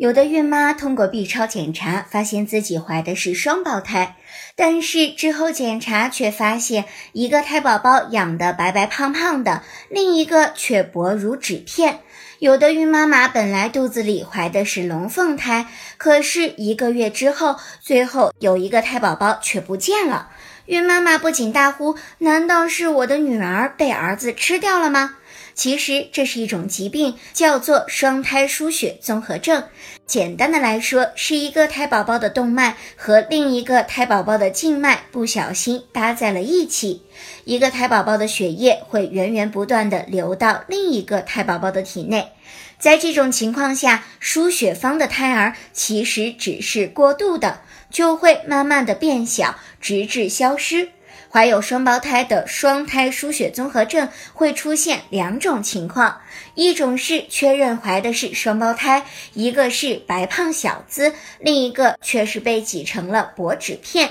有的孕妈通过 B 超检查发现自己怀的是双胞胎，但是之后检查却发现一个胎宝宝养的白白胖胖的，另一个却薄如纸片。有的孕妈妈本来肚子里怀的是龙凤胎，可是一个月之后，最后有一个胎宝宝却不见了。孕妈妈不仅大呼：“难道是我的女儿被儿子吃掉了吗？”其实这是一种疾病，叫做双胎输血综合症。简单的来说，是一个胎宝宝的动脉和另一个胎宝宝的静脉不小心搭在了一起，一个胎宝宝的血液会源源不断的流到另一个胎宝宝的体内。在这种情况下，输血方的胎儿其实只是过渡的，就会慢慢的变小，直至消失。怀有双胞胎的双胎输血综合症会出现两种情况，一种是确认怀的是双胞胎，一个是白胖小子，另一个却是被挤成了薄纸片；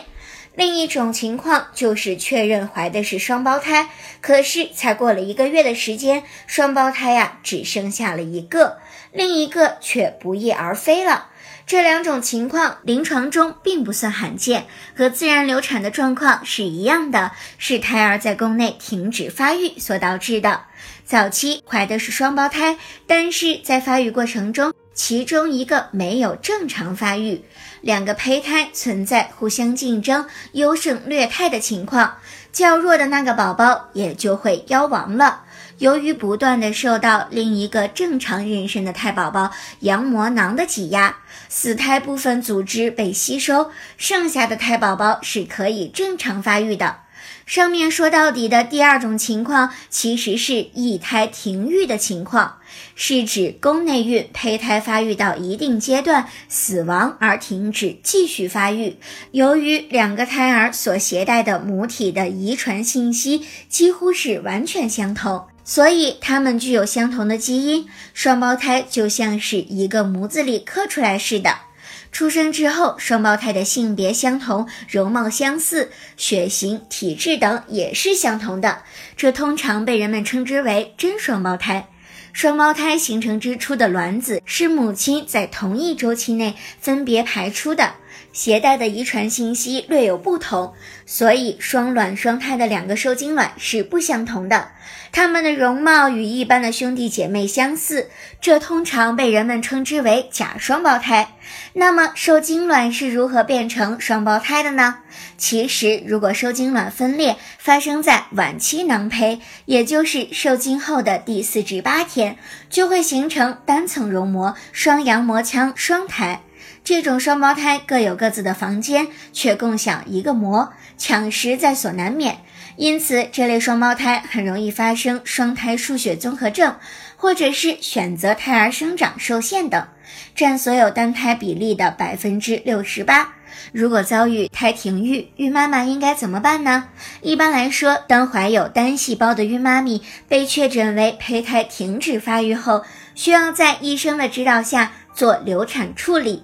另一种情况就是确认怀的是双胞胎，可是才过了一个月的时间，双胞胎呀只剩下了一个，另一个却不翼而飞了。这两种情况临床中并不算罕见，和自然流产的状况是一样的，是胎儿在宫内停止发育所导致的。早期怀的是双胞胎，但是在发育过程中，其中一个没有正常发育，两个胚胎存在互相竞争、优胜劣汰的情况，较弱的那个宝宝也就会夭亡了。由于不断的受到另一个正常妊娠的胎宝宝羊膜囊的挤压，死胎部分组织被吸收，剩下的胎宝宝是可以正常发育的。上面说到底的第二种情况，其实是一胎停育的情况，是指宫内孕胚胎发育到一定阶段死亡而停止继续发育。由于两个胎儿所携带的母体的遗传信息几乎是完全相同。所以，它们具有相同的基因，双胞胎就像是一个模子里刻出来似的。出生之后，双胞胎的性别相同，容貌相似，血型、体质等也是相同的，这通常被人们称之为真双胞胎。双胞胎形成之初的卵子是母亲在同一周期内分别排出的。携带的遗传信息略有不同，所以双卵双胎的两个受精卵是不相同的。它们的容貌与一般的兄弟姐妹相似，这通常被人们称之为假双胞胎。那么，受精卵是如何变成双胞胎的呢？其实，如果受精卵分裂发生在晚期囊胚，也就是受精后的第四至八天，就会形成单层绒膜双羊膜腔双胎。这种双胞胎各有各自的房间，却共享一个膜，抢食在所难免。因此，这类双胞胎很容易发生双胎输血综合症，或者是选择胎儿生长受限等，占所有单胎比例的百分之六十八。如果遭遇胎停育，孕妈妈应该怎么办呢？一般来说，当怀有单细胞的孕妈咪被确诊为胚胎停止发育后，需要在医生的指导下做流产处理。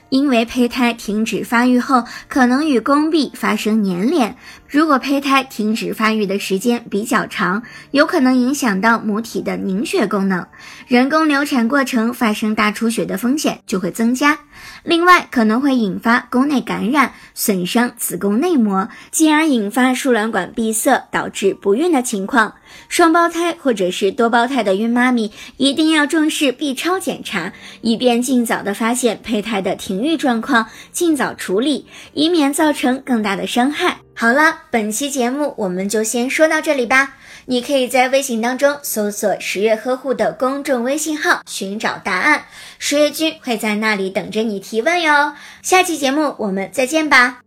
因为胚胎停止发育后，可能与宫壁发生粘连。如果胚胎停止发育的时间比较长，有可能影响到母体的凝血功能，人工流产过程发生大出血的风险就会增加。另外，可能会引发宫内感染，损伤子宫内膜，进而引发输卵管闭塞，导致不孕的情况。双胞胎或者是多胞胎的孕妈咪一定要重视 B 超检查，以便尽早的发现胚胎的停育状况，尽早处理，以免造成更大的伤害。好了，本期节目我们就先说到这里吧。你可以在微信当中搜索“十月呵护”的公众微信号，寻找答案，十月君会在那里等着你提问哟。下期节目我们再见吧。